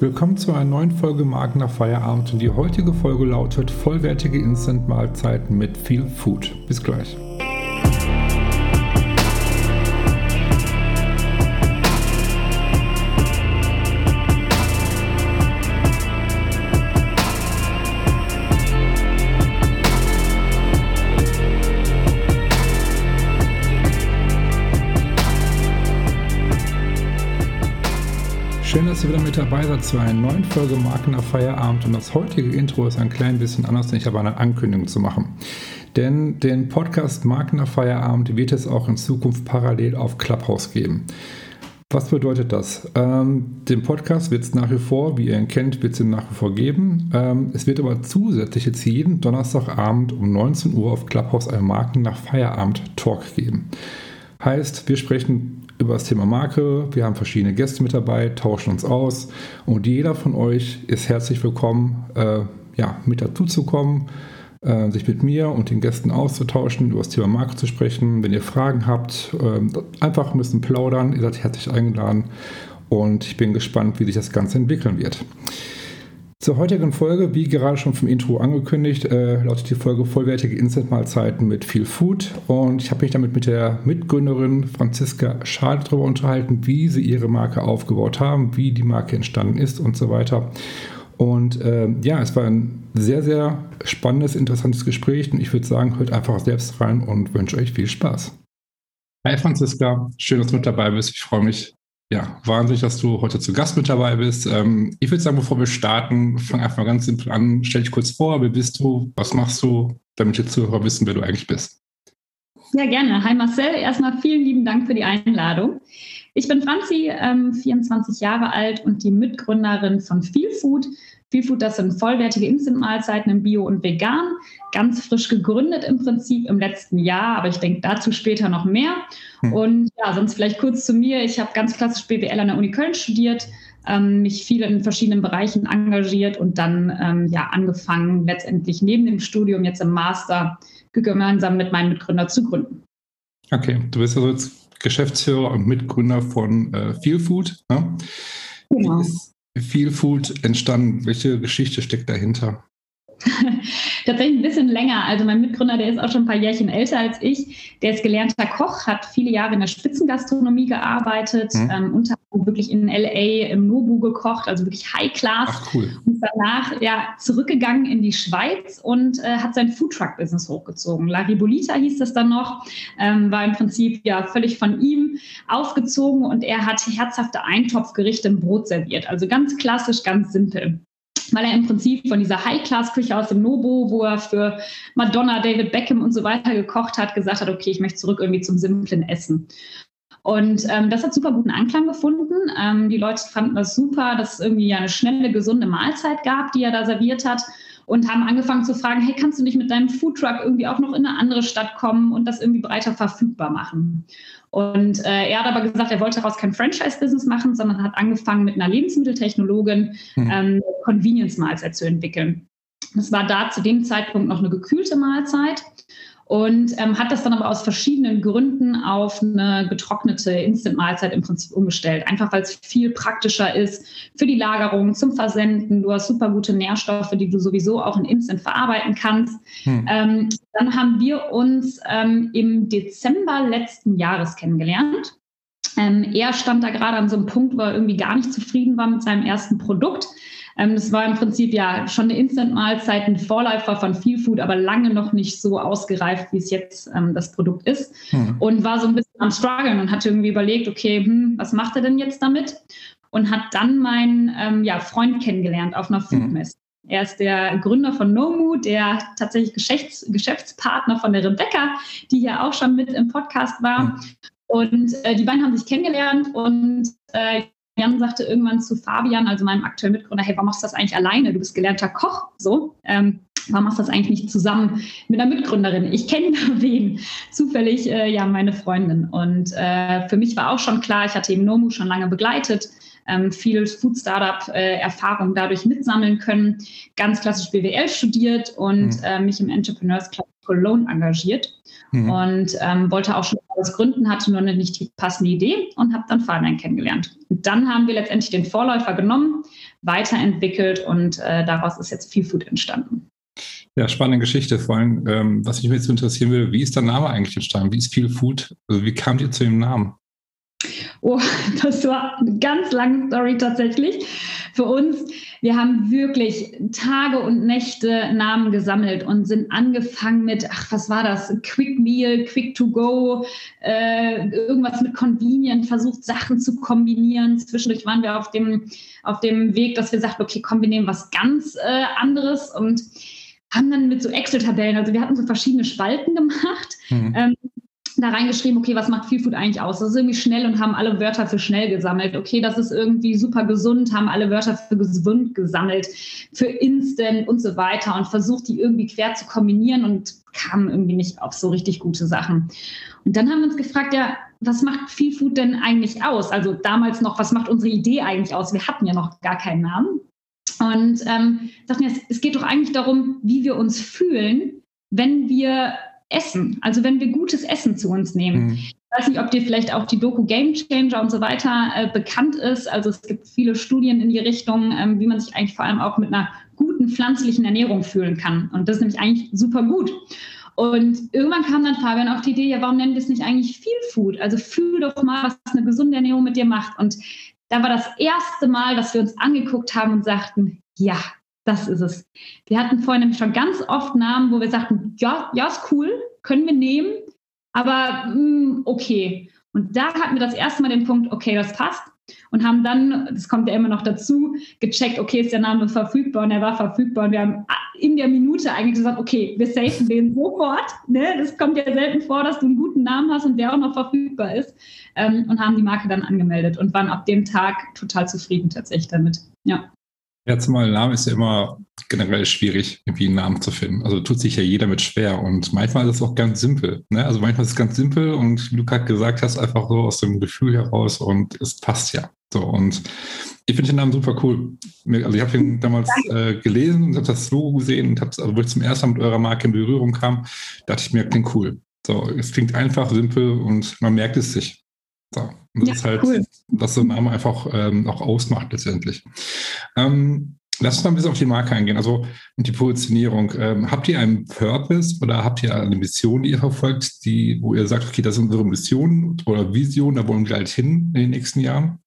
Willkommen zu einer neuen Folge nach Feierabend und die heutige Folge lautet vollwertige Instant-Mahlzeiten mit viel Food. Bis gleich. Ihr wieder mit dabei seid zu einer neuen Folge Marken nach Feierabend. Und das heutige Intro ist ein klein bisschen anders, denn ich habe eine Ankündigung zu machen. Denn den Podcast Marken nach Feierabend wird es auch in Zukunft parallel auf Clubhouse geben. Was bedeutet das? Ähm, den Podcast wird es nach wie vor, wie ihr ihn kennt, wird es nach wie vor geben. Ähm, es wird aber zusätzlich jetzt jeden Donnerstagabend um 19 Uhr auf Clubhouse einen Marken nach Feierabend Talk geben. Heißt, wir sprechen über das Thema Marke. Wir haben verschiedene Gäste mit dabei, tauschen uns aus und jeder von euch ist herzlich willkommen, äh, ja, mit dazu zu kommen, äh, sich mit mir und den Gästen auszutauschen, über das Thema Marke zu sprechen. Wenn ihr Fragen habt, äh, einfach ein bisschen plaudern. Ihr seid herzlich eingeladen und ich bin gespannt, wie sich das Ganze entwickeln wird. Zur heutigen Folge, wie gerade schon vom Intro angekündigt, äh, lautet die Folge vollwertige Instant-Mahlzeiten mit viel Food. Und ich habe mich damit mit der Mitgründerin Franziska Schade darüber unterhalten, wie sie ihre Marke aufgebaut haben, wie die Marke entstanden ist und so weiter. Und äh, ja, es war ein sehr, sehr spannendes, interessantes Gespräch. Und ich würde sagen, hört einfach selbst rein und wünsche euch viel Spaß. Hi Franziska, schön, dass du mit dabei bist. Ich freue mich, ja, wahnsinnig, dass du heute zu Gast mit dabei bist. Ähm, ich würde sagen, bevor wir starten, fang einfach mal ganz simpel an. Stell dich kurz vor, wer bist du, was machst du, damit die Zuhörer wissen, wer du eigentlich bist. Ja, gerne. Hi Marcel, erstmal vielen lieben Dank für die Einladung. Ich bin Franzi, ähm, 24 Jahre alt und die Mitgründerin von Feel Food. Feelfood, das sind vollwertige Instant-Mahlzeiten im Bio und Vegan, ganz frisch gegründet im Prinzip im letzten Jahr, aber ich denke dazu später noch mehr. Hm. Und ja, sonst vielleicht kurz zu mir. Ich habe ganz klassisch BWL an der Uni Köln studiert, ähm, mich viel in verschiedenen Bereichen engagiert und dann ähm, ja angefangen, letztendlich neben dem Studium jetzt im Master gemeinsam mit meinem Mitgründer zu gründen. Okay, du bist also jetzt Geschäftsführer und Mitgründer von äh, Feelfood. Ne? Genau. Ist, viel Food entstanden? Welche Geschichte steckt dahinter? Tatsächlich ein bisschen länger. Also mein Mitgründer, der ist auch schon ein paar Jährchen älter als ich. Der ist gelernter Koch, hat viele Jahre in der Spitzengastronomie gearbeitet, mhm. ähm, unter anderem wirklich in LA im Nobu gekocht, also wirklich High Class. Ach, cool. Und danach ja zurückgegangen in die Schweiz und äh, hat sein Foodtruck-Business hochgezogen. La Ribolita hieß das dann noch, ähm, war im Prinzip ja völlig von ihm aufgezogen und er hat herzhafte Eintopfgerichte im Brot serviert. Also ganz klassisch, ganz simpel weil er im Prinzip von dieser High-Class-Küche aus dem Nobo, wo er für Madonna, David Beckham und so weiter gekocht hat, gesagt hat, okay, ich möchte zurück irgendwie zum simplen Essen. Und ähm, das hat super guten Anklang gefunden. Ähm, die Leute fanden das super, dass es irgendwie eine schnelle, gesunde Mahlzeit gab, die er da serviert hat und haben angefangen zu fragen, hey, kannst du nicht mit deinem Foodtruck irgendwie auch noch in eine andere Stadt kommen und das irgendwie breiter verfügbar machen? Und äh, er hat aber gesagt, er wollte daraus kein Franchise-Business machen, sondern hat angefangen mit einer Lebensmitteltechnologin hm. ähm, Convenience-Mahlzeit zu entwickeln. Das war da zu dem Zeitpunkt noch eine gekühlte Mahlzeit und ähm, hat das dann aber aus verschiedenen Gründen auf eine getrocknete Instant-Mahlzeit im Prinzip umgestellt. Einfach weil es viel praktischer ist für die Lagerung, zum Versenden. Du hast super gute Nährstoffe, die du sowieso auch in Instant verarbeiten kannst. Hm. Ähm, dann haben wir uns ähm, im Dezember letzten Jahres kennengelernt. Ähm, er stand da gerade an so einem Punkt, wo er irgendwie gar nicht zufrieden war mit seinem ersten Produkt ähm, das war im Prinzip ja schon eine Instant-Mahlzeit, ein Vorläufer von Feel Food, aber lange noch nicht so ausgereift, wie es jetzt ähm, das Produkt ist. Hm. Und war so ein bisschen am Struggeln und hatte irgendwie überlegt, okay, hm, was macht er denn jetzt damit? Und hat dann meinen ähm, ja, Freund kennengelernt auf einer hm. Foodmesse. Hm. Er ist der Gründer von Nomu, der tatsächlich Geschäfts Geschäftspartner von der Rebecca, die hier auch schon mit im Podcast war. Hm. Und äh, die beiden haben sich kennengelernt und äh, Jan sagte irgendwann zu Fabian, also meinem aktuellen Mitgründer, hey, warum machst du das eigentlich alleine? Du bist gelernter Koch, so. Ähm, warum machst du das eigentlich nicht zusammen mit einer Mitgründerin? Ich kenne wen, zufällig äh, ja meine Freundin. Und äh, für mich war auch schon klar, ich hatte eben Nomu schon lange begleitet, ähm, viel Food Startup äh, Erfahrung dadurch mitsammeln können, ganz klassisch BWL studiert und mhm. mich im Entrepreneurs Club Cologne engagiert mhm. und ähm, wollte auch schon was gründen, hatte nur nicht die passende Idee und habe dann Fabian kennengelernt. Und dann haben wir letztendlich den Vorläufer genommen, weiterentwickelt und äh, daraus ist jetzt Feel Food entstanden. Ja, spannende Geschichte. Vor allem, ähm, was mich jetzt interessieren will, wie ist der Name eigentlich entstanden? Wie ist Feel Food? Also wie kamt ihr zu dem Namen? Oh, das war eine ganz lange Story tatsächlich für uns. Wir haben wirklich Tage und Nächte Namen gesammelt und sind angefangen mit, ach, was war das? Quick Meal, Quick to Go, äh, irgendwas mit Convenient, versucht Sachen zu kombinieren. Zwischendurch waren wir auf dem, auf dem Weg, dass wir sagten, okay, komm, wir nehmen was ganz äh, anderes und haben dann mit so Excel-Tabellen, also wir hatten so verschiedene Spalten gemacht. Mhm. Ähm, da reingeschrieben, okay, was macht Feel Food eigentlich aus? Das ist irgendwie schnell und haben alle Wörter für schnell gesammelt. Okay, das ist irgendwie super gesund, haben alle Wörter für gesund gesammelt, für Instant und so weiter und versucht, die irgendwie quer zu kombinieren und kamen irgendwie nicht auf so richtig gute Sachen. Und dann haben wir uns gefragt, ja, was macht Feel Food denn eigentlich aus? Also damals noch, was macht unsere Idee eigentlich aus? Wir hatten ja noch gar keinen Namen. Und ähm, dachten, es, es geht doch eigentlich darum, wie wir uns fühlen, wenn wir Essen, also wenn wir gutes Essen zu uns nehmen. Mhm. Ich weiß nicht, ob dir vielleicht auch die Doku Game Changer und so weiter äh, bekannt ist. Also es gibt viele Studien in die Richtung, ähm, wie man sich eigentlich vor allem auch mit einer guten pflanzlichen Ernährung fühlen kann. Und das ist nämlich eigentlich super gut. Und irgendwann kam dann Fabian auf die Idee, ja, warum nennen wir es nicht eigentlich Feel Food? Also fühl doch mal, was eine gesunde Ernährung mit dir macht. Und da war das erste Mal, dass wir uns angeguckt haben und sagten, ja, das ist es. Wir hatten vorhin nämlich schon ganz oft Namen, wo wir sagten, ja, ja, ist cool, können wir nehmen, aber mh, hm, okay. Und da hatten wir das erste Mal den Punkt, okay, das passt. Und haben dann, das kommt ja immer noch dazu, gecheckt, okay, ist der Name verfügbar und er war verfügbar. Und wir haben in der Minute eigentlich gesagt, okay, wir safen den sofort. Ne? Das kommt ja selten vor, dass du einen guten Namen hast und der auch noch verfügbar ist. Ähm, und haben die Marke dann angemeldet und waren ab dem Tag total zufrieden tatsächlich damit. Ja. Ja, zumal Name ist ja immer generell schwierig, irgendwie einen Namen zu finden. Also tut sich ja jeder mit schwer und manchmal ist es auch ganz simpel. Ne? Also manchmal ist es ganz simpel und wie du gerade gesagt hast, einfach so aus dem Gefühl heraus und es passt ja. So und ich finde den Namen super cool. Also ich habe ihn damals äh, gelesen und habe das Logo gesehen und habe also wo ich zum ersten Mal mit eurer Marke in Berührung kam, dachte ich mir, klingt cool. So, es klingt einfach, simpel und man merkt es sich. So. Und das ja, ist halt, cool. was so ein Name einfach ähm, auch ausmacht letztendlich. Ähm, Lass uns mal ein bisschen auf die Marke eingehen, also und die Positionierung. Ähm, habt ihr einen Purpose oder habt ihr eine Mission, die ihr verfolgt, die, wo ihr sagt, okay, das ist unsere Mission oder Vision, da wollen wir halt hin in den nächsten Jahren?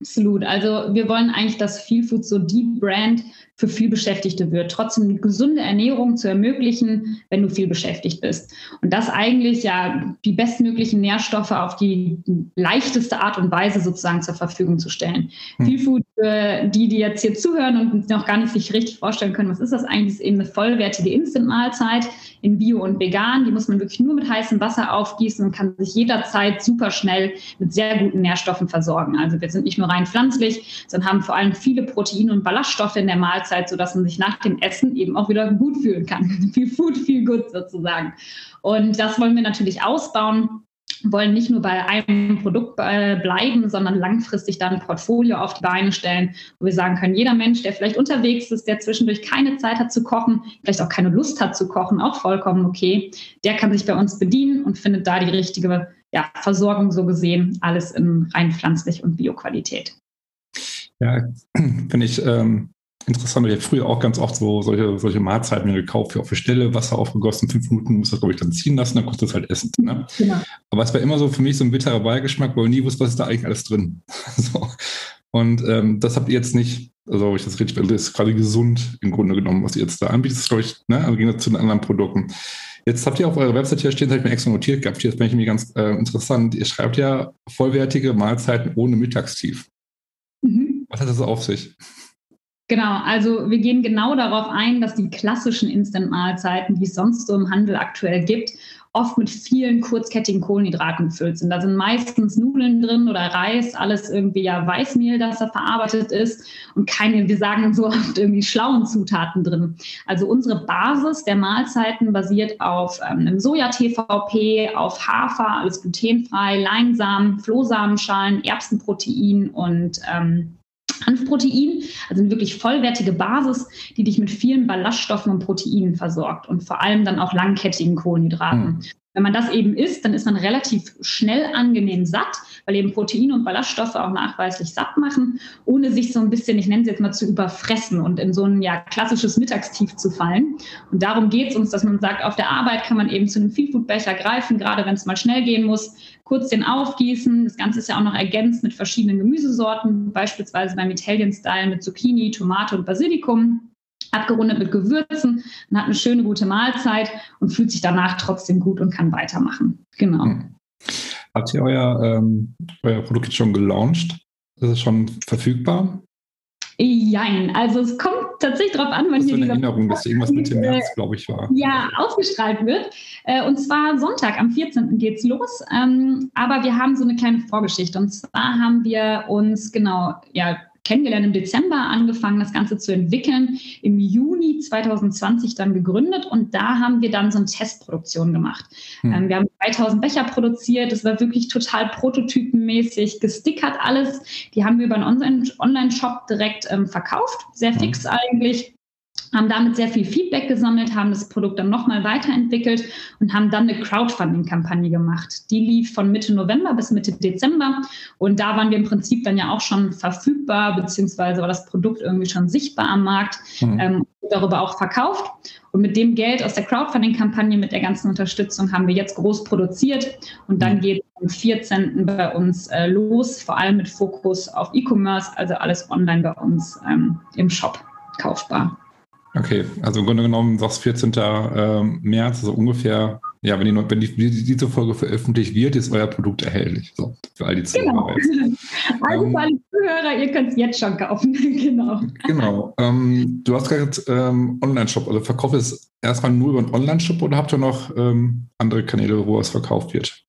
Absolut. Also wir wollen eigentlich, dass Feel Food so die Brand für viel Beschäftigte wird, trotzdem eine gesunde Ernährung zu ermöglichen, wenn du viel beschäftigt bist. Und das eigentlich ja die bestmöglichen Nährstoffe auf die leichteste Art und Weise sozusagen zur Verfügung zu stellen. Hm. Feel Food für die, die jetzt hier zuhören und noch gar nicht sich richtig vorstellen können, was ist das eigentlich, ist eben eine vollwertige Instant-Mahlzeit in Bio und Vegan. Die muss man wirklich nur mit heißem Wasser aufgießen und kann sich jederzeit super schnell mit sehr guten Nährstoffen versorgen. Also wir sind nicht nur rein pflanzlich, sondern haben vor allem viele Proteine und Ballaststoffe in der Mahlzeit, sodass man sich nach dem Essen eben auch wieder gut fühlen kann. viel Food, viel gut sozusagen. Und das wollen wir natürlich ausbauen wollen nicht nur bei einem Produkt äh, bleiben, sondern langfristig dann ein Portfolio auf die Beine stellen, wo wir sagen können, jeder Mensch, der vielleicht unterwegs ist, der zwischendurch keine Zeit hat zu kochen, vielleicht auch keine Lust hat zu kochen, auch vollkommen okay, der kann sich bei uns bedienen und findet da die richtige ja, Versorgung so gesehen, alles in rein pflanzlich und Bioqualität. Ja, finde ich ähm, interessant. Ich habe früher auch ganz oft so solche, solche Mahlzeiten gekauft, für, auf die Stelle, Wasser aufgegossen, fünf Minuten muss das, glaube ich, dann ziehen lassen, dann kostet es halt Essen. Ne? Genau. Aber es war immer so für mich so ein bitterer Beigeschmack, weil ich nie wusste, was ist da eigentlich alles drin. so. Und ähm, das habt ihr jetzt nicht, also ich das richtig, das ist gerade gesund im Grunde genommen, was ihr jetzt da anbietet, glaube ich, ne? also gehen zu den anderen Produkten. Jetzt habt ihr auf eurer Website hier stehen, das habe ich mir extra notiert gehabt, bin ich mir ganz äh, interessant. Ihr schreibt ja vollwertige Mahlzeiten ohne Mittagstief. Mhm. Was hat das auf sich? Genau, also wir gehen genau darauf ein, dass die klassischen Instant-Mahlzeiten, die es sonst so im Handel aktuell gibt, oft mit vielen kurzkettigen Kohlenhydraten gefüllt sind. Da sind meistens Nudeln drin oder Reis, alles irgendwie ja Weißmehl, das da verarbeitet ist und keine, wir sagen so oft irgendwie schlauen Zutaten drin. Also unsere Basis der Mahlzeiten basiert auf ähm, einem Soja-TVP, auf Hafer, alles glutenfrei, Leinsamen, Flohsamenschalen, Erbsenprotein und ähm, Hanfprotein, also eine wirklich vollwertige Basis, die dich mit vielen Ballaststoffen und Proteinen versorgt und vor allem dann auch langkettigen Kohlenhydraten. Mhm. Wenn man das eben isst, dann ist man relativ schnell angenehm satt, weil eben Proteine und Ballaststoffe auch nachweislich satt machen, ohne sich so ein bisschen, ich nenne es jetzt mal, zu überfressen und in so ein ja, klassisches Mittagstief zu fallen. Und darum geht es uns, dass man sagt, auf der Arbeit kann man eben zu einem Feelfood-Becher greifen, gerade wenn es mal schnell gehen muss, kurz den aufgießen. Das Ganze ist ja auch noch ergänzt mit verschiedenen Gemüsesorten, beispielsweise beim Italien-Style mit Zucchini, Tomate und Basilikum abgerundet mit Gewürzen. Man hat eine schöne, gute Mahlzeit und fühlt sich danach trotzdem gut und kann weitermachen. Genau. Hm. Habt ihr euer, ähm, euer Produkt jetzt schon gelauncht? Ist es schon verfügbar? Jein, also es kommt tatsächlich darauf an, wann hier eine Erinnerung, dass irgendwas Mitte März, glaube ich, war. Ja, ausgestrahlt wird. Äh, und zwar Sonntag, am 14. geht es los. Ähm, aber wir haben so eine kleine Vorgeschichte. Und zwar haben wir uns, genau, ja, kennengelernt im Dezember, angefangen, das Ganze zu entwickeln, im Juni 2020 dann gegründet und da haben wir dann so eine Testproduktion gemacht. Hm. Ähm, wir haben 3000 Becher produziert, das war wirklich total prototypenmäßig, gestickert alles. Die haben wir über einen Online-Shop direkt ähm, verkauft, sehr hm. fix eigentlich haben damit sehr viel Feedback gesammelt, haben das Produkt dann nochmal weiterentwickelt und haben dann eine Crowdfunding-Kampagne gemacht. Die lief von Mitte November bis Mitte Dezember und da waren wir im Prinzip dann ja auch schon verfügbar, beziehungsweise war das Produkt irgendwie schon sichtbar am Markt, mhm. ähm, darüber auch verkauft. Und mit dem Geld aus der Crowdfunding-Kampagne, mit der ganzen Unterstützung, haben wir jetzt groß produziert und dann mhm. geht am 14. bei uns äh, los, vor allem mit Fokus auf E-Commerce, also alles online bei uns ähm, im Shop kaufbar. Okay, also im Grunde genommen sagst 14. Ähm, März, also ungefähr, ja, wenn, die, wenn die, diese Folge veröffentlicht wird, ist euer Produkt erhältlich. So, für all die Zuhörer. Genau. Also ähm, für alle Zuhörer, ihr könnt es jetzt schon kaufen. genau. Genau. Ähm, du hast gerade ähm, Online-Shop, also verkauft es erstmal nur über einen Online-Shop oder habt ihr noch ähm, andere Kanäle, wo es verkauft wird?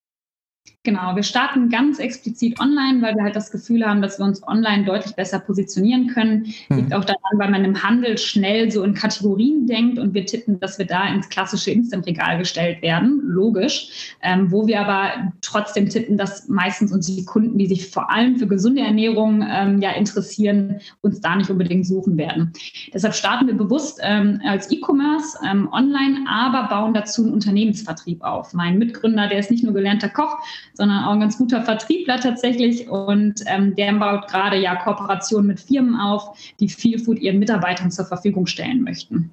Genau, wir starten ganz explizit online, weil wir halt das Gefühl haben, dass wir uns online deutlich besser positionieren können. Hm. Liegt auch daran, weil man im Handel schnell so in Kategorien denkt und wir tippen, dass wir da ins klassische Instant-Regal gestellt werden, logisch. Ähm, wo wir aber trotzdem tippen, dass meistens unsere Kunden, die sich vor allem für gesunde Ernährung ähm, ja interessieren, uns da nicht unbedingt suchen werden. Deshalb starten wir bewusst ähm, als E-Commerce ähm, online, aber bauen dazu einen Unternehmensvertrieb auf. Mein Mitgründer, der ist nicht nur gelernter Koch, sondern auch ein ganz guter Vertriebler tatsächlich. Und ähm, der baut gerade ja Kooperationen mit Firmen auf, die Feel Food ihren Mitarbeitern zur Verfügung stellen möchten.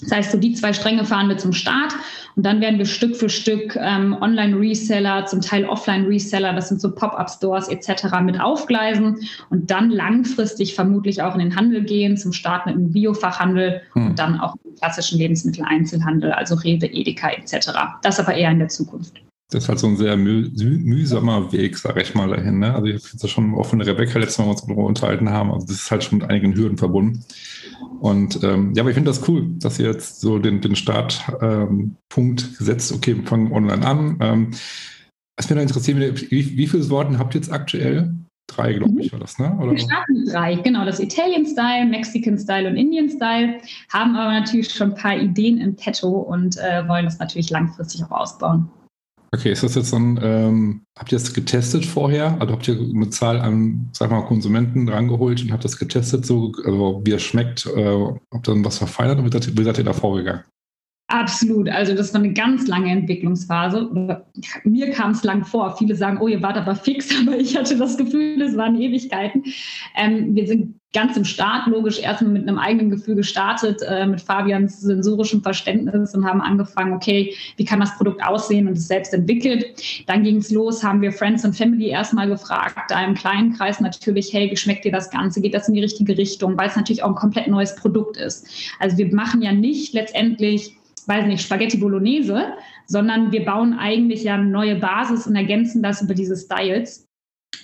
Das heißt, so die zwei Stränge fahren wir zum Start und dann werden wir Stück für Stück ähm, Online-Reseller, zum Teil Offline-Reseller, das sind so Pop-up-Stores etc. mit aufgleisen und dann langfristig vermutlich auch in den Handel gehen, zum Start mit dem Biofachhandel hm. und dann auch im klassischen Lebensmitteleinzelhandel, also Rewe, Edeka etc. Das aber eher in der Zukunft. Das ist halt so ein sehr müh mühsamer Weg, sag ich mal, dahin. Ne? Also ich habe jetzt schon auch von der Rebecca letztes Mal uns darüber unterhalten haben. Also das ist halt schon mit einigen Hürden verbunden. Und ähm, ja, aber ich finde das cool, dass ihr jetzt so den, den Startpunkt ähm, gesetzt, okay, wir fangen online an. Ähm, was mir da interessiert, wie, wie viele Sorten habt ihr jetzt aktuell? Drei, glaube ich, war das, ne? Oder? Wir starten mit drei, genau. Das Italian-Style, Mexican-Style und Indian-Style. Haben aber natürlich schon ein paar Ideen im Petto und äh, wollen das natürlich langfristig auch ausbauen. Okay, ist das jetzt dann, ähm, habt ihr das getestet vorher? Also habt ihr eine Zahl an, sag mal, Konsumenten rangeholt und habt das getestet, so, also wie es schmeckt? Äh, habt dann was verfeinert und wie seid ihr da vorgegangen? Absolut. Also das war eine ganz lange Entwicklungsphase. Mir kam es lang vor. Viele sagen, oh, ihr wart aber fix, aber ich hatte das Gefühl, es waren Ewigkeiten. Ähm, wir sind ganz im Start logisch erstmal mit einem eigenen Gefühl gestartet, äh, mit Fabians sensorischem Verständnis und haben angefangen, okay, wie kann das Produkt aussehen und es selbst entwickelt. Dann ging es los, haben wir Friends und Family erstmal gefragt, da im kleinen Kreis natürlich, hey, wie schmeckt dir das Ganze? Geht das in die richtige Richtung? Weil es natürlich auch ein komplett neues Produkt ist. Also wir machen ja nicht letztendlich weiß nicht, Spaghetti Bolognese, sondern wir bauen eigentlich ja eine neue Basis und ergänzen das über diese Styles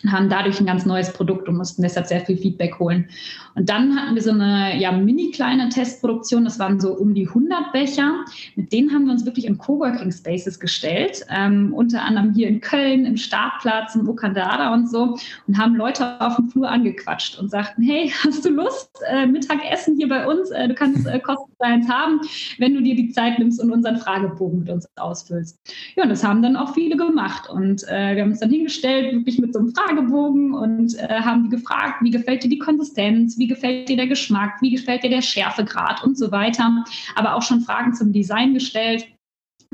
und haben dadurch ein ganz neues Produkt und mussten deshalb sehr viel Feedback holen. Und dann hatten wir so eine ja, mini kleine Testproduktion, das waren so um die 100 Becher. Mit denen haben wir uns wirklich in Coworking Spaces gestellt, ähm, unter anderem hier in Köln, im Startplatz, im Okandada und so und haben Leute auf dem Flur angequatscht und sagten, hey, hast du Lust, äh, Mittagessen hier bei uns? Äh, du kannst äh, kostenfrei haben, wenn du dir die Zeit nimmst und unseren Fragebogen mit uns ausfüllst. Ja, und das haben dann auch viele gemacht und äh, wir haben uns dann hingestellt, wirklich mit so einem Fragebogen Fragebogen und äh, haben die gefragt, wie gefällt dir die Konsistenz, wie gefällt dir der Geschmack, wie gefällt dir der Schärfegrad und so weiter. Aber auch schon Fragen zum Design gestellt.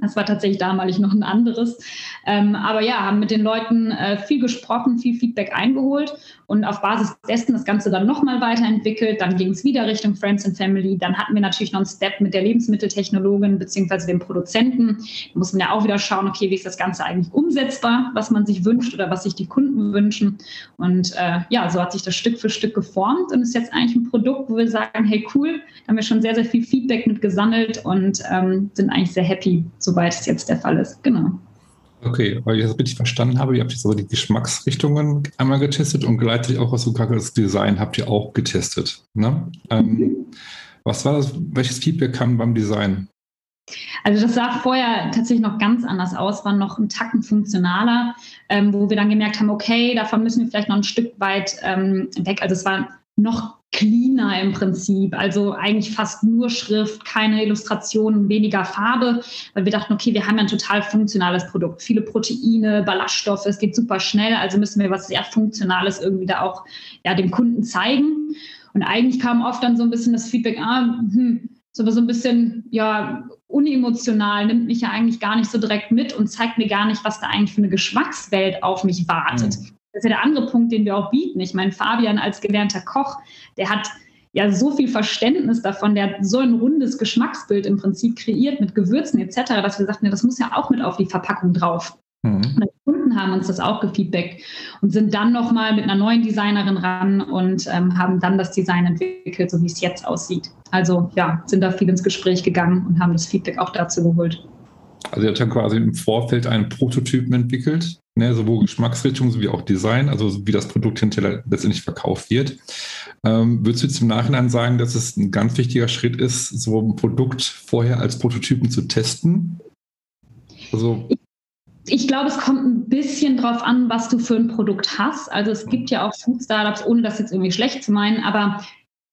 Das war tatsächlich damals noch ein anderes. Ähm, aber ja, haben mit den Leuten äh, viel gesprochen, viel Feedback eingeholt und auf Basis dessen das Ganze dann nochmal weiterentwickelt. Dann ging es wieder Richtung Friends and Family. Dann hatten wir natürlich noch einen Step mit der Lebensmitteltechnologin beziehungsweise dem Produzenten. Da muss man ja auch wieder schauen, okay, wie ist das Ganze eigentlich umsetzbar, was man sich wünscht oder was sich die Kunden wünschen. Und äh, ja, so hat sich das Stück für Stück geformt und ist jetzt eigentlich ein Produkt, wo wir sagen, hey cool, da haben wir schon sehr, sehr viel Feedback mit gesammelt und ähm, sind eigentlich sehr happy, soweit es jetzt der Fall ist. Genau. Okay, weil ich das richtig verstanden habe, ihr habt jetzt aber die Geschmacksrichtungen einmal getestet und gleichzeitig auch was so das Design habt ihr auch getestet. Ne? Ähm, mhm. Was war das, welches Feedback kam beim Design? Also das sah vorher tatsächlich noch ganz anders aus, war noch ein Tacken funktionaler, ähm, wo wir dann gemerkt haben, okay, davon müssen wir vielleicht noch ein Stück weit ähm, weg. Also es war noch cleaner im Prinzip. Also eigentlich fast nur Schrift, keine Illustrationen, weniger Farbe, weil wir dachten, okay, wir haben ja ein total funktionales Produkt. Viele Proteine, Ballaststoffe, es geht super schnell, also müssen wir was sehr Funktionales irgendwie da auch ja, dem Kunden zeigen. Und eigentlich kam oft dann so ein bisschen das Feedback, ah, hm, so ein bisschen, ja, unemotional, nimmt mich ja eigentlich gar nicht so direkt mit und zeigt mir gar nicht, was da eigentlich für eine Geschmackswelt auf mich wartet. Mhm. Das ist ja der andere Punkt, den wir auch bieten. Ich meine, Fabian als gelernter Koch, der hat ja so viel Verständnis davon, der hat so ein rundes Geschmacksbild im Prinzip kreiert mit Gewürzen etc., dass wir sagten, das muss ja auch mit auf die Verpackung drauf. Mhm. Und die Kunden haben uns das auch gefeedbackt und sind dann nochmal mit einer neuen Designerin ran und ähm, haben dann das Design entwickelt, so wie es jetzt aussieht. Also ja, sind da viel ins Gespräch gegangen und haben das Feedback auch dazu geholt. Also ihr habt dann quasi im Vorfeld einen Prototypen entwickelt, ne, sowohl Geschmacksrichtung sowie auch Design, also wie das Produkt hinterher letztendlich verkauft wird. Ähm, würdest du jetzt im Nachhinein sagen, dass es ein ganz wichtiger Schritt ist, so ein Produkt vorher als Prototypen zu testen? Also ich, glaube, es kommt ein bisschen drauf an, was du für ein Produkt hast. Also es gibt ja auch Food Startups, ohne das jetzt irgendwie schlecht zu meinen, aber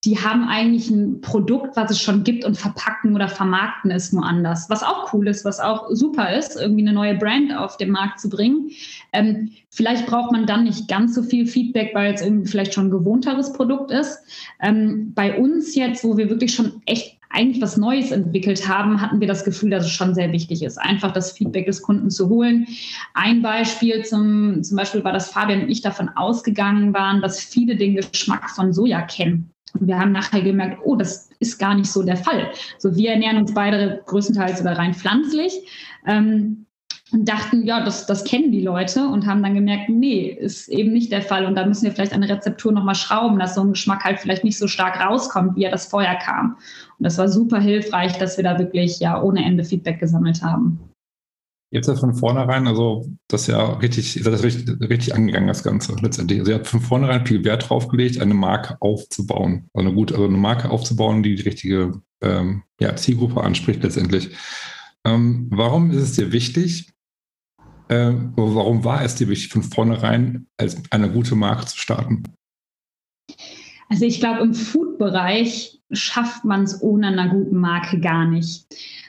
die haben eigentlich ein Produkt, was es schon gibt und verpacken oder vermarkten es nur anders. Was auch cool ist, was auch super ist, irgendwie eine neue Brand auf den Markt zu bringen. Ähm, vielleicht braucht man dann nicht ganz so viel Feedback, weil es irgendwie vielleicht schon ein gewohnteres Produkt ist. Ähm, bei uns jetzt, wo wir wirklich schon echt eigentlich was Neues entwickelt haben, hatten wir das Gefühl, dass es schon sehr wichtig ist, einfach das Feedback des Kunden zu holen. Ein Beispiel zum, zum Beispiel war, dass Fabian und ich davon ausgegangen waren, dass viele den Geschmack von Soja kennen. Und wir haben nachher gemerkt, oh, das ist gar nicht so der Fall. So, wir ernähren uns beide größtenteils oder rein pflanzlich. Ähm, und dachten, ja, das, das kennen die Leute und haben dann gemerkt, nee, ist eben nicht der Fall. Und da müssen wir vielleicht der Rezeptur nochmal schrauben, dass so ein Geschmack halt vielleicht nicht so stark rauskommt, wie er das vorher kam. Und das war super hilfreich, dass wir da wirklich ja ohne Ende Feedback gesammelt haben. Jetzt ja von vornherein, also das ist ja richtig, ist das richtig, richtig angegangen, das Ganze letztendlich. Also ihr habt von vornherein viel Wert drauf gelegt, eine Marke aufzubauen. Also eine gute, also eine Marke aufzubauen, die die richtige ähm, ja, Zielgruppe anspricht letztendlich. Ähm, warum ist es dir wichtig? Äh, warum war es dir wichtig, von vornherein als eine gute Marke zu starten? Also ich glaube, im Food-Bereich schafft man es ohne einer guten Marke gar nicht.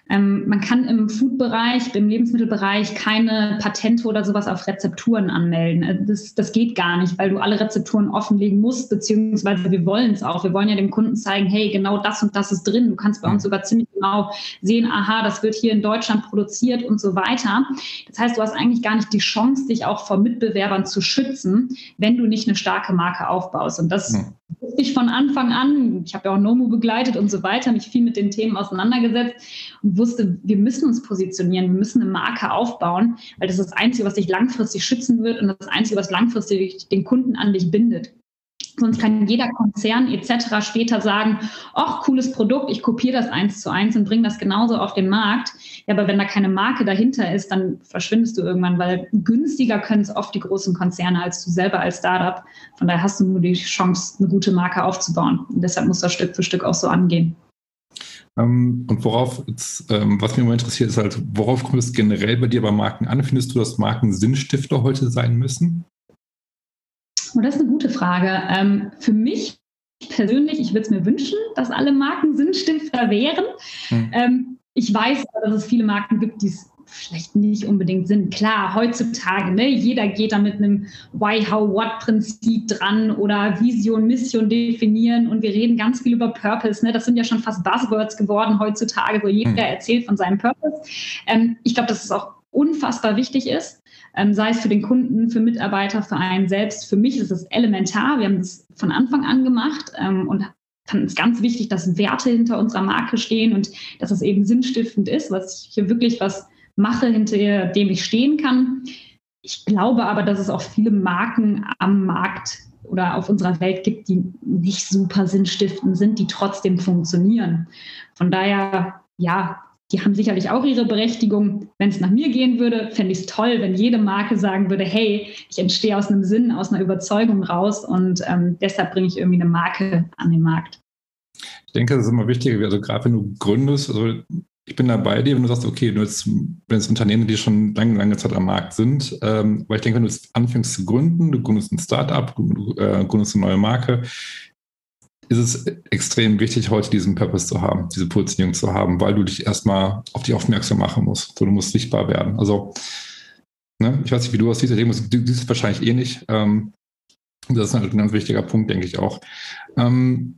Ähm, man kann im Food-Bereich, im Lebensmittelbereich keine Patente oder sowas auf Rezepturen anmelden. Also das, das geht gar nicht, weil du alle Rezepturen offenlegen musst, beziehungsweise wir wollen es auch. Wir wollen ja dem Kunden zeigen, hey, genau das und das ist drin. Du kannst bei uns sogar ziemlich genau sehen, aha, das wird hier in Deutschland produziert und so weiter. Das heißt, du hast eigentlich gar nicht die Chance, dich auch vor Mitbewerbern zu schützen, wenn du nicht eine starke Marke aufbaust. Und das hm. Wusste ich von Anfang an. Ich habe ja auch Nomu begleitet und so weiter, mich viel mit den Themen auseinandergesetzt und wusste, wir müssen uns positionieren, wir müssen eine Marke aufbauen, weil das ist das Einzige, was dich langfristig schützen wird und das Einzige, was langfristig den Kunden an dich bindet. Sonst kann jeder Konzern etc. später sagen, ach, cooles Produkt, ich kopiere das eins zu eins und bringe das genauso auf den Markt. Ja, aber wenn da keine Marke dahinter ist, dann verschwindest du irgendwann, weil günstiger können es oft die großen Konzerne als du selber als Startup. Von daher hast du nur die Chance, eine gute Marke aufzubauen. Und deshalb muss das Stück für Stück auch so angehen. Ähm, und worauf, jetzt, ähm, was mich immer interessiert, ist halt, worauf kommt es generell bei dir bei Marken an? Findest du, dass Marken Sinnstifter heute sein müssen? Oh, das ist eine gute Frage. Ähm, für mich persönlich, ich würde es mir wünschen, dass alle Marken Sinnstifter wären. Hm. ich weiß, dass es viele Marken gibt, die es vielleicht nicht unbedingt Sinn. Klar, heutzutage, ne, jeder geht da mit einem Why, How, What-Prinzip dran oder Vision, Mission definieren und wir reden ganz viel über Purpose. Ne? Das sind ja schon fast Buzzwords geworden heutzutage, wo jeder hm. erzählt von seinem Purpose. Ähm, ich glaube, dass es auch unfassbar wichtig ist, ähm, sei es für den Kunden, für Mitarbeiter, für einen selbst. Für mich ist es elementar. Wir haben das von Anfang an gemacht ähm, und fanden es ganz wichtig, dass Werte hinter unserer Marke stehen und dass es eben sinnstiftend ist, was ich hier wirklich was mache, hinter dem ich stehen kann. Ich glaube aber, dass es auch viele Marken am Markt oder auf unserer Welt gibt, die nicht super sinnstiftend sind, die trotzdem funktionieren. Von daher, ja, die haben sicherlich auch ihre Berechtigung. Wenn es nach mir gehen würde, fände ich es toll, wenn jede Marke sagen würde, hey, ich entstehe aus einem Sinn, aus einer Überzeugung raus und ähm, deshalb bringe ich irgendwie eine Marke an den Markt. Ich denke, das ist immer wichtig, also gerade wenn du gründest, also ich bin da bei dir, wenn du sagst, okay, du jetzt, wenn es Unternehmen, die schon lange, lange Zeit am Markt sind, ähm, weil ich denke, wenn du jetzt anfängst zu gründen, du gründest ein Startup, du äh, gründest eine neue Marke, ist es extrem wichtig, heute diesen Purpose zu haben, diese Positionierung zu haben, weil du dich erstmal auf dich aufmerksam machen musst. So, du musst sichtbar werden. Also, ne, ich weiß nicht, wie du das siehst, du siehst es wahrscheinlich eh nicht. Ähm, das ist ein ganz wichtiger Punkt, denke ich auch. Ähm,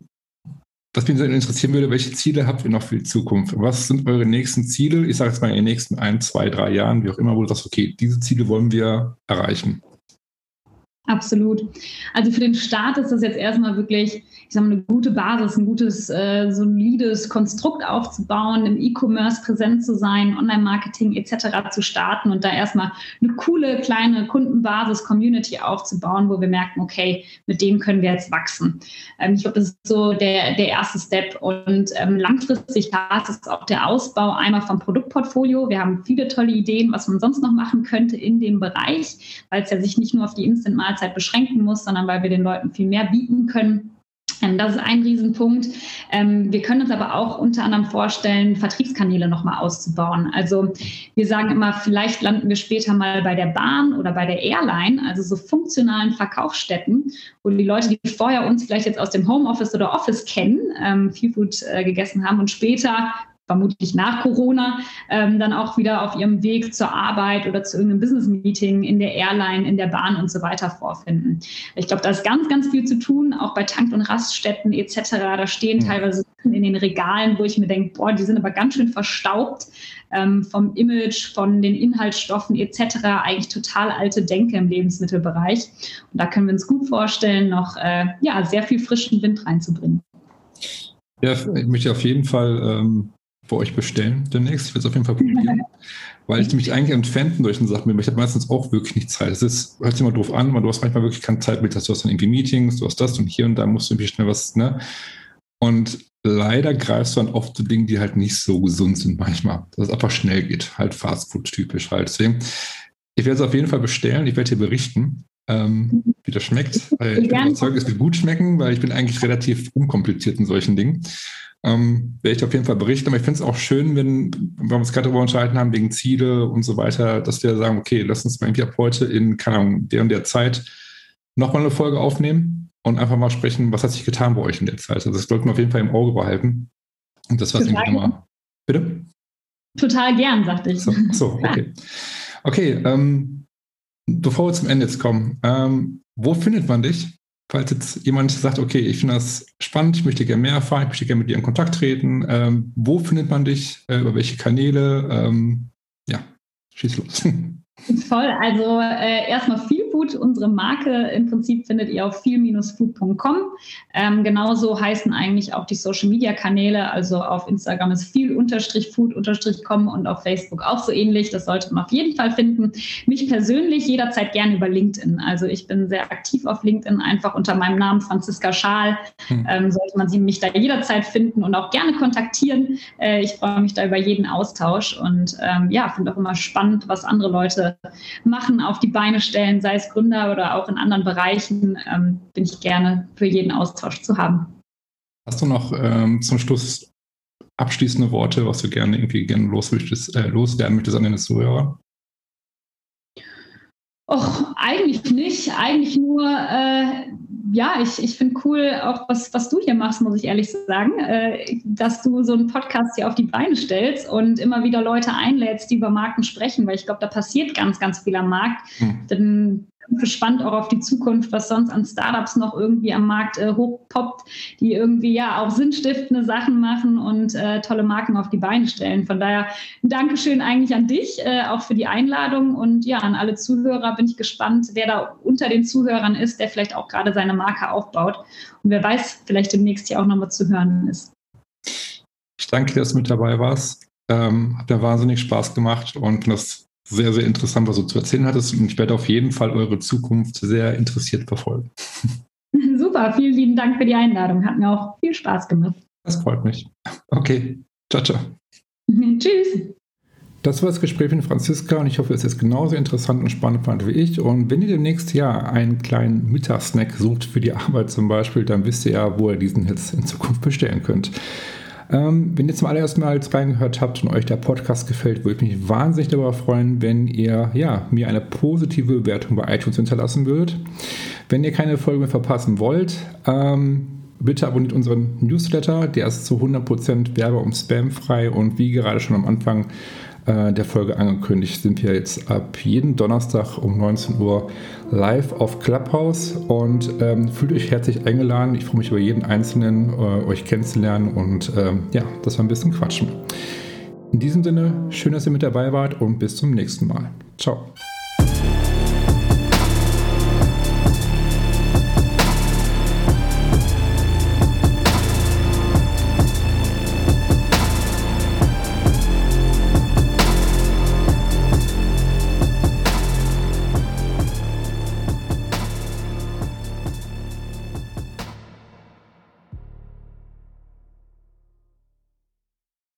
was mich interessieren würde, welche Ziele habt ihr noch für die Zukunft? Was sind eure nächsten Ziele? Ich sage jetzt mal in den nächsten ein, zwei, drei Jahren, wie auch immer, wo du sagst, okay, diese Ziele wollen wir erreichen. Absolut. Also für den Start ist das jetzt erstmal wirklich, ich sage mal, eine gute Basis, ein gutes, äh, solides Konstrukt aufzubauen, im E-Commerce präsent zu sein, Online-Marketing etc. zu starten und da erstmal eine coole kleine Kundenbasis, Community aufzubauen, wo wir merken, okay, mit denen können wir jetzt wachsen. Ähm, ich glaube, das ist so der, der erste Step. Und ähm, langfristig ist es auch der Ausbau einmal vom Produktportfolio. Wir haben viele tolle Ideen, was man sonst noch machen könnte in dem Bereich, weil es ja sich nicht nur auf die Instant-Mahlzeit Mahlzeit beschränken muss, sondern weil wir den Leuten viel mehr bieten können. Ähm, das ist ein Riesenpunkt. Ähm, wir können uns aber auch unter anderem vorstellen, Vertriebskanäle nochmal auszubauen. Also wir sagen immer, vielleicht landen wir später mal bei der Bahn oder bei der Airline, also so funktionalen Verkaufsstätten, wo die Leute, die vorher uns vielleicht jetzt aus dem Homeoffice oder Office kennen, ähm, viel Food äh, gegessen haben und später vermutlich nach Corona, ähm, dann auch wieder auf ihrem Weg zur Arbeit oder zu irgendeinem Business-Meeting in der Airline, in der Bahn und so weiter vorfinden. Ich glaube, da ist ganz, ganz viel zu tun, auch bei Tank- und Raststätten etc. Da stehen teilweise in den Regalen, wo ich mir denke, boah, die sind aber ganz schön verstaubt ähm, vom Image, von den Inhaltsstoffen etc. Eigentlich total alte Denke im Lebensmittelbereich. Und da können wir uns gut vorstellen, noch äh, ja, sehr viel frischen Wind reinzubringen. Ja, ich möchte auf jeden Fall ähm, bei euch bestellen demnächst. Ich werde es auf jeden Fall probieren. weil ich nämlich eigentlich Fan von solchen Sachen bin. Ich habe meistens auch wirklich nicht Zeit. Es ist, hört sich immer doof an, aber du hast manchmal wirklich keine Zeit mit. Du hast dann irgendwie Meetings, du hast das und hier und da musst du irgendwie schnell was, ne? Und leider greifst du dann oft zu Dingen, die halt nicht so gesund sind manchmal. Dass es einfach schnell geht. Halt Fastfood-typisch halt. Deswegen, ich werde es auf jeden Fall bestellen. Ich werde dir berichten, ähm, wie das schmeckt. ich bin überzeugt, es wird gut schmecken, weil ich bin eigentlich relativ unkompliziert in solchen Dingen ähm, werde ich auf jeden Fall berichten. Aber ich finde es auch schön, wenn, wenn wir uns gerade darüber unterhalten haben, wegen Ziele und so weiter, dass wir sagen, okay, lass uns mal irgendwie ab heute in, keine Ahnung, der und der Zeit nochmal eine Folge aufnehmen und einfach mal sprechen, was hat sich getan bei euch in der Zeit. Also das sollten wir auf jeden Fall im Auge behalten. Und das war es irgendwie nochmal. Bitte? Total gern, sagte ich. So, so okay. Okay, ähm, bevor wir zum Ende jetzt kommen, ähm, wo findet man dich? falls jetzt jemand sagt, okay, ich finde das spannend, ich möchte gerne mehr erfahren, ich möchte gerne mit dir in Kontakt treten, ähm, wo findet man dich, äh, über welche Kanäle? Ähm, ja, schieß los. Voll, also äh, erstmal viel Food, unsere Marke im Prinzip findet ihr auf viel-food.com. Ähm, genauso heißen eigentlich auch die Social Media Kanäle. Also auf Instagram ist viel-food-com und auf Facebook auch so ähnlich. Das sollte man auf jeden Fall finden. Mich persönlich jederzeit gerne über LinkedIn. Also ich bin sehr aktiv auf LinkedIn, einfach unter meinem Namen Franziska Schaal. Hm. Ähm, sollte man sie mich da jederzeit finden und auch gerne kontaktieren. Äh, ich freue mich da über jeden Austausch und ähm, ja, finde auch immer spannend, was andere Leute machen, auf die Beine stellen, sei es Gründer oder auch in anderen Bereichen ähm, bin ich gerne für jeden Austausch zu haben. Hast du noch ähm, zum Schluss abschließende Worte, was du gerne irgendwie gerne los möchtest, äh, loswerden möchtest an deine Zuhörer? Och, eigentlich nicht. Eigentlich nur, äh, ja, ich, ich finde cool auch, was, was du hier machst, muss ich ehrlich sagen, äh, dass du so einen Podcast hier auf die Beine stellst und immer wieder Leute einlädst, die über Marken sprechen, weil ich glaube, da passiert ganz, ganz viel am Markt. Hm. Denn gespannt auch auf die Zukunft, was sonst an Startups noch irgendwie am Markt äh, hochpoppt, die irgendwie ja auch sinnstiftende Sachen machen und äh, tolle Marken auf die Beine stellen. Von daher ein Dankeschön eigentlich an dich, äh, auch für die Einladung und ja, an alle Zuhörer bin ich gespannt, wer da unter den Zuhörern ist, der vielleicht auch gerade seine Marke aufbaut und wer weiß, vielleicht demnächst hier auch nochmal zu hören ist. Ich danke dir, dass du mit dabei warst. Ähm, hat mir wahnsinnig Spaß gemacht und das sehr, sehr interessant, was du zu erzählen hattest. Und ich werde auf jeden Fall eure Zukunft sehr interessiert verfolgen. Super, vielen lieben Dank für die Einladung. Hat mir auch viel Spaß gemacht. Das freut mich. Okay, ciao, ciao. Tschüss. Das war das Gespräch mit Franziska und ich hoffe, es ist genauso interessant und spannend fand wie ich. Und wenn ihr demnächst ja einen kleinen Mittagssnack sucht für die Arbeit zum Beispiel, dann wisst ihr ja, wo ihr diesen jetzt in Zukunft bestellen könnt. Ähm, wenn ihr zum allerersten Mal reingehört habt und euch der Podcast gefällt, würde ich mich wahnsinnig darüber freuen, wenn ihr ja, mir eine positive Bewertung bei iTunes hinterlassen würdet. Wenn ihr keine Folge mehr verpassen wollt, ähm, bitte abonniert unseren Newsletter. Der ist zu 100% werbe- und spamfrei und wie gerade schon am Anfang äh, der Folge angekündigt, sind wir jetzt ab jeden Donnerstag um 19 Uhr live auf Clubhouse und ähm, fühlt euch herzlich eingeladen. Ich freue mich über jeden Einzelnen, äh, euch kennenzulernen und ähm, ja, dass wir ein bisschen quatschen. In diesem Sinne, schön, dass ihr mit dabei wart und bis zum nächsten Mal. Ciao.